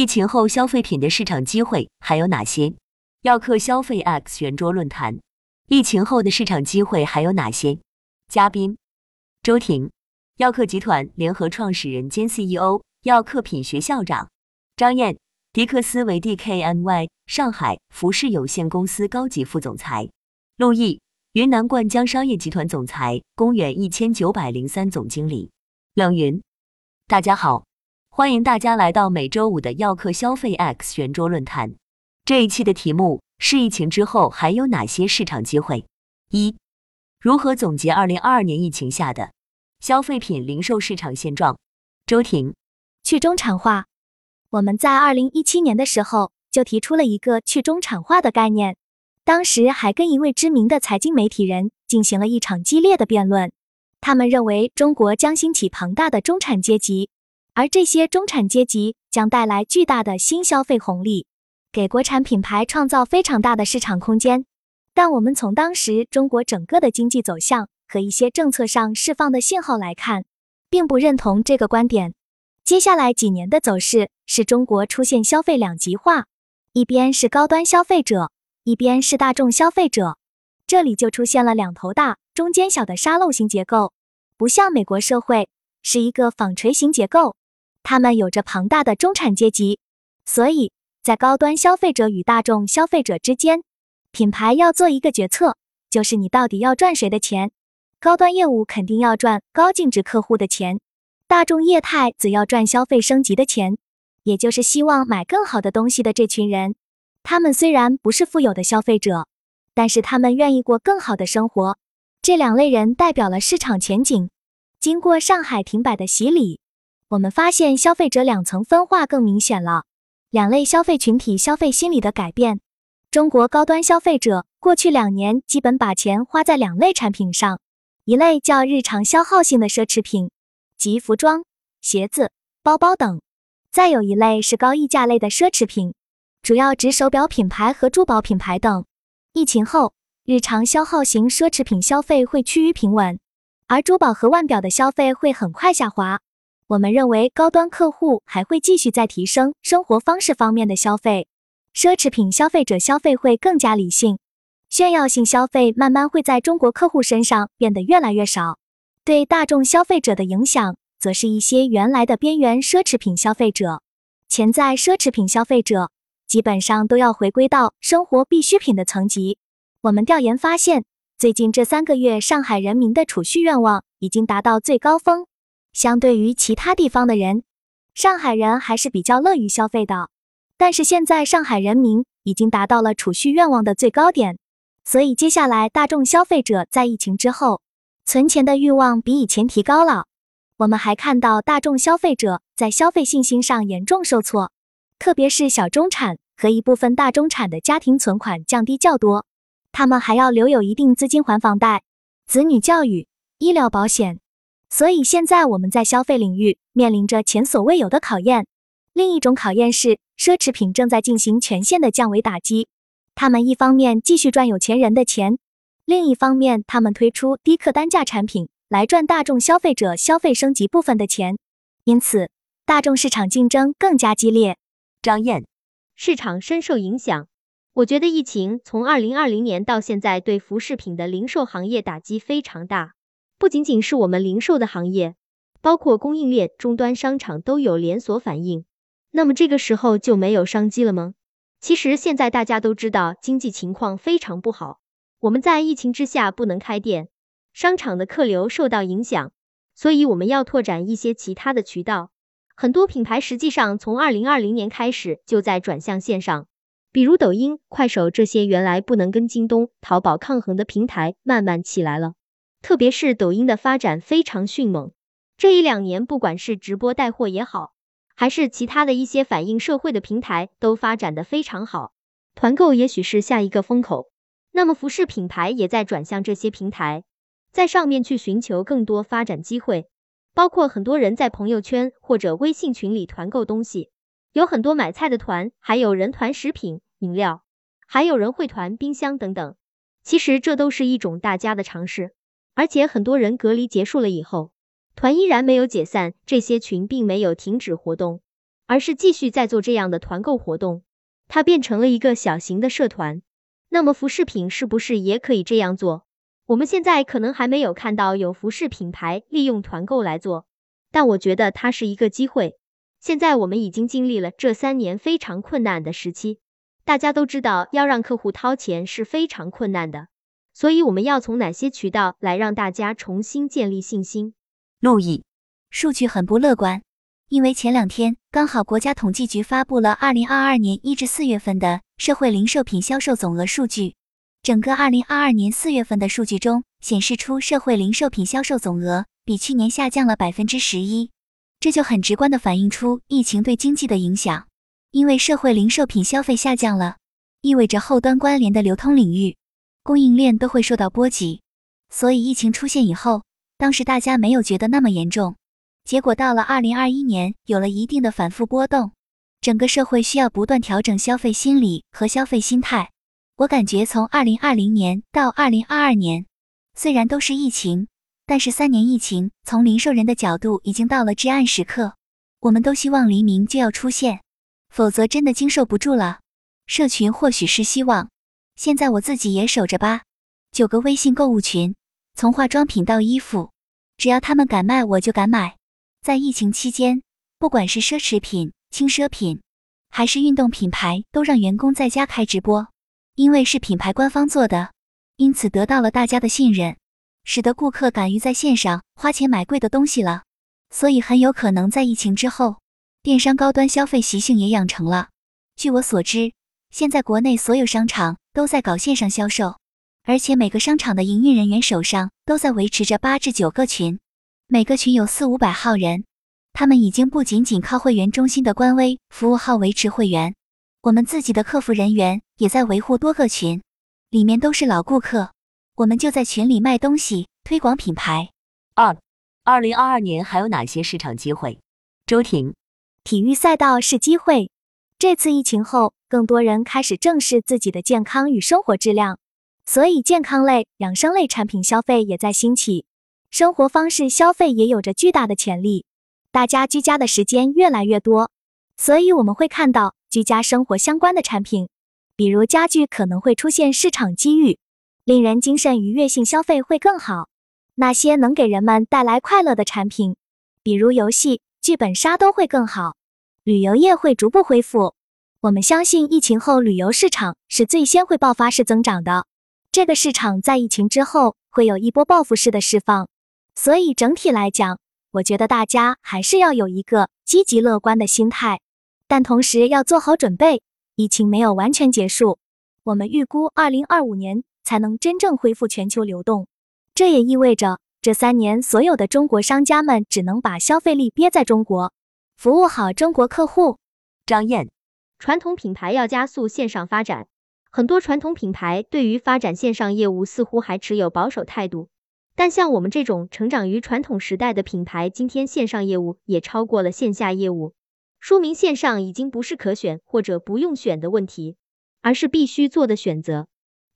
疫情后消费品的市场机会还有哪些？耀客消费 X 圆桌论坛，疫情后的市场机会还有哪些？嘉宾：周婷，耀客集团联合创始人兼 CEO，耀客品学校长；张燕，迪克斯维 DKNY 上海服饰有限公司高级副总裁；陆毅，云南冠江商业集团总裁，公元一千九百零三总经理；冷云，大家好。欢迎大家来到每周五的耀客消费 X 圆桌论坛。这一期的题目是疫情之后还有哪些市场机会？一、如何总结二零二二年疫情下的消费品零售市场现状？周婷，去中产化。我们在二零一七年的时候就提出了一个去中产化的概念，当时还跟一位知名的财经媒体人进行了一场激烈的辩论。他们认为中国将兴起庞大的中产阶级。而这些中产阶级将带来巨大的新消费红利，给国产品牌创造非常大的市场空间。但我们从当时中国整个的经济走向和一些政策上释放的信号来看，并不认同这个观点。接下来几年的走势是中国出现消费两极化，一边是高端消费者，一边是大众消费者，这里就出现了两头大、中间小的沙漏型结构，不像美国社会是一个纺锤型结构。他们有着庞大的中产阶级，所以在高端消费者与大众消费者之间，品牌要做一个决策，就是你到底要赚谁的钱。高端业务肯定要赚高净值客户的钱，大众业态则要赚消费升级的钱，也就是希望买更好的东西的这群人。他们虽然不是富有的消费者，但是他们愿意过更好的生活。这两类人代表了市场前景。经过上海停摆的洗礼。我们发现消费者两层分化更明显了，两类消费群体消费心理的改变。中国高端消费者过去两年基本把钱花在两类产品上，一类叫日常消耗性的奢侈品，即服装、鞋子、包包等；再有一类是高溢价类的奢侈品，主要指手表品牌和珠宝品牌等。疫情后，日常消耗型奢侈品消费会趋于平稳，而珠宝和腕表的消费会很快下滑。我们认为高端客户还会继续在提升生活方式方面的消费，奢侈品消费者消费会更加理性，炫耀性消费慢慢会在中国客户身上变得越来越少。对大众消费者的影响，则是一些原来的边缘奢侈品消费者、潜在奢侈品消费者，基本上都要回归到生活必需品的层级。我们调研发现，最近这三个月，上海人民的储蓄愿望已经达到最高峰。相对于其他地方的人，上海人还是比较乐于消费的。但是现在上海人民已经达到了储蓄愿望的最高点，所以接下来大众消费者在疫情之后存钱的欲望比以前提高了。我们还看到大众消费者在消费信心上严重受挫，特别是小中产和一部分大中产的家庭存款降低较多，他们还要留有一定资金还房贷、子女教育、医疗保险。所以现在我们在消费领域面临着前所未有的考验。另一种考验是，奢侈品正在进行全线的降维打击。他们一方面继续赚有钱人的钱，另一方面他们推出低客单价产品来赚大众消费者消费升级部分的钱。因此，大众市场竞争更加激烈。张燕，市场深受影响。我觉得疫情从二零二零年到现在，对服饰品的零售行业打击非常大。不仅仅是我们零售的行业，包括供应链、终端商场都有连锁反应。那么这个时候就没有商机了吗？其实现在大家都知道经济情况非常不好，我们在疫情之下不能开店，商场的客流受到影响，所以我们要拓展一些其他的渠道。很多品牌实际上从二零二零年开始就在转向线上，比如抖音、快手这些原来不能跟京东、淘宝抗衡的平台，慢慢起来了。特别是抖音的发展非常迅猛，这一两年不管是直播带货也好，还是其他的一些反映社会的平台都发展的非常好。团购也许是下一个风口，那么服饰品牌也在转向这些平台，在上面去寻求更多发展机会。包括很多人在朋友圈或者微信群里团购东西，有很多买菜的团，还有人团食品、饮料，还有人会团冰箱等等。其实这都是一种大家的尝试。而且很多人隔离结束了以后，团依然没有解散，这些群并没有停止活动，而是继续在做这样的团购活动，它变成了一个小型的社团。那么服饰品是不是也可以这样做？我们现在可能还没有看到有服饰品牌利用团购来做，但我觉得它是一个机会。现在我们已经经历了这三年非常困难的时期，大家都知道要让客户掏钱是非常困难的，所以我们要从哪些渠道来让大家重新建立信心？陆毅，数据很不乐观，因为前两天刚好国家统计局发布了二零二二年一至四月份的社会零售品销售总额数据。整个二零二二年四月份的数据中显示出，社会零售品销售总额比去年下降了百分之十一，这就很直观的反映出疫情对经济的影响。因为社会零售品消费下降了，意味着后端关联的流通领域、供应链都会受到波及。所以疫情出现以后，当时大家没有觉得那么严重，结果到了二零二一年，有了一定的反复波动，整个社会需要不断调整消费心理和消费心态。我感觉从二零二零年到二零二二年，虽然都是疫情，但是三年疫情从零售人的角度已经到了至暗时刻。我们都希望黎明就要出现，否则真的经受不住了。社群或许是希望，现在我自己也守着吧。九个微信购物群，从化妆品到衣服，只要他们敢卖，我就敢买。在疫情期间，不管是奢侈品、轻奢品，还是运动品牌，都让员工在家开直播。因为是品牌官方做的，因此得到了大家的信任，使得顾客敢于在线上花钱买贵的东西了。所以很有可能在疫情之后，电商高端消费习性也养成了。据我所知，现在国内所有商场都在搞线上销售，而且每个商场的营运人员手上都在维持着八至九个群，每个群有四五百号人，他们已经不仅仅靠会员中心的官微服务号维持会员。我们自己的客服人员也在维护多个群，里面都是老顾客，我们就在群里卖东西，推广品牌。二，二零二二年还有哪些市场机会？周婷，体育赛道是机会。这次疫情后，更多人开始正视自己的健康与生活质量，所以健康类、养生类产品消费也在兴起，生活方式消费也有着巨大的潜力。大家居家的时间越来越多，所以我们会看到。居家生活相关的产品，比如家具，可能会出现市场机遇，令人精神愉悦性消费会更好。那些能给人们带来快乐的产品，比如游戏、剧本杀都会更好。旅游业会逐步恢复，我们相信疫情后旅游市场是最先会爆发式增长的。这个市场在疫情之后会有一波报复式的释放，所以整体来讲，我觉得大家还是要有一个积极乐观的心态。但同时要做好准备，疫情没有完全结束，我们预估二零二五年才能真正恢复全球流动。这也意味着这三年所有的中国商家们只能把消费力憋在中国，服务好中国客户。张燕，传统品牌要加速线上发展，很多传统品牌对于发展线上业务似乎还持有保守态度，但像我们这种成长于传统时代的品牌，今天线上业务也超过了线下业务。说明线上已经不是可选或者不用选的问题，而是必须做的选择。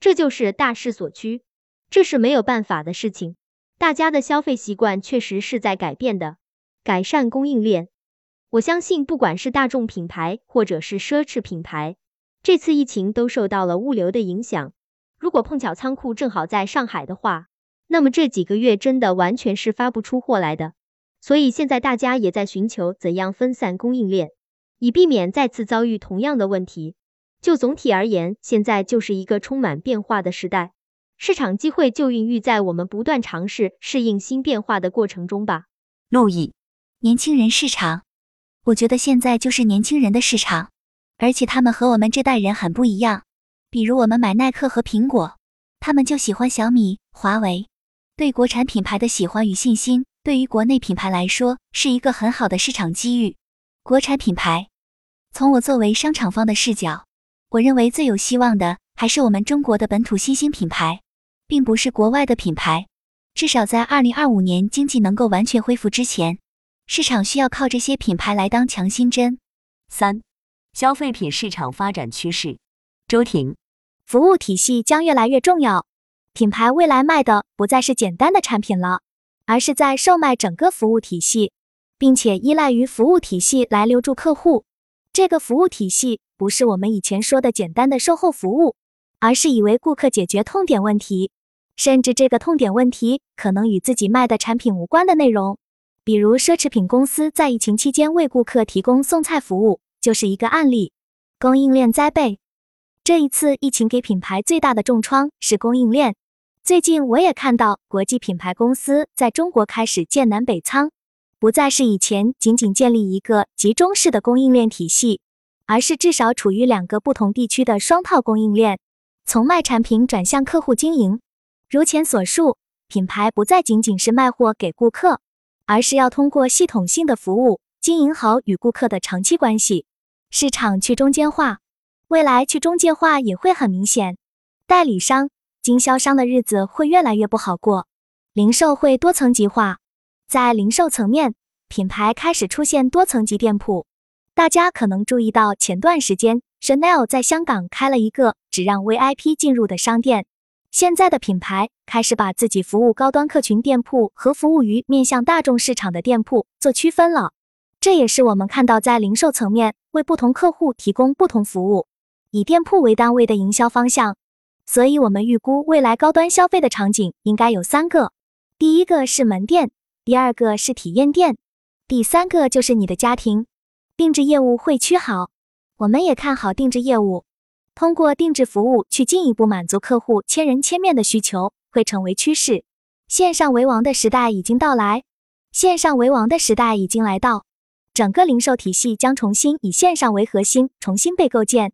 这就是大势所趋，这是没有办法的事情。大家的消费习惯确实是在改变的。改善供应链，我相信不管是大众品牌或者是奢侈品牌，这次疫情都受到了物流的影响。如果碰巧仓库正好在上海的话，那么这几个月真的完全是发不出货来的。所以现在大家也在寻求怎样分散供应链，以避免再次遭遇同样的问题。就总体而言，现在就是一个充满变化的时代，市场机会就孕育在我们不断尝试适应新变化的过程中吧。陆毅，年轻人市场，我觉得现在就是年轻人的市场，而且他们和我们这代人很不一样。比如我们买耐克和苹果，他们就喜欢小米、华为，对国产品牌的喜欢与信心。对于国内品牌来说，是一个很好的市场机遇。国产品牌，从我作为商场方的视角，我认为最有希望的还是我们中国的本土新兴品牌，并不是国外的品牌。至少在二零二五年经济能够完全恢复之前，市场需要靠这些品牌来当强心针。三、消费品市场发展趋势。周婷，服务体系将越来越重要，品牌未来卖的不再是简单的产品了。而是在售卖整个服务体系，并且依赖于服务体系来留住客户。这个服务体系不是我们以前说的简单的售后服务，而是以为顾客解决痛点问题，甚至这个痛点问题可能与自己卖的产品无关的内容。比如奢侈品公司在疫情期间为顾客提供送菜服务，就是一个案例。供应链灾备，这一次疫情给品牌最大的重创是供应链。最近我也看到国际品牌公司在中国开始建南北仓。不再是以前仅仅建立一个集中式的供应链体系，而是至少处于两个不同地区的双套供应链，从卖产品转向客户经营。如前所述，品牌不再仅仅是卖货给顾客，而是要通过系统性的服务经营好与顾客的长期关系。市场去中间化，未来去中介化也会很明显，代理商、经销商的日子会越来越不好过，零售会多层级化。在零售层面，品牌开始出现多层级店铺。大家可能注意到，前段时间 Chanel 在香港开了一个只让 VIP 进入的商店。现在的品牌开始把自己服务高端客群店铺和服务于面向大众市场的店铺做区分了。这也是我们看到在零售层面为不同客户提供不同服务，以店铺为单位的营销方向。所以，我们预估未来高端消费的场景应该有三个：第一个是门店。第二个是体验店，第三个就是你的家庭定制业务会趋好。我们也看好定制业务，通过定制服务去进一步满足客户千人千面的需求，会成为趋势。线上为王的时代已经到来，线上为王的时代已经来到，整个零售体系将重新以线上为核心，重新被构建。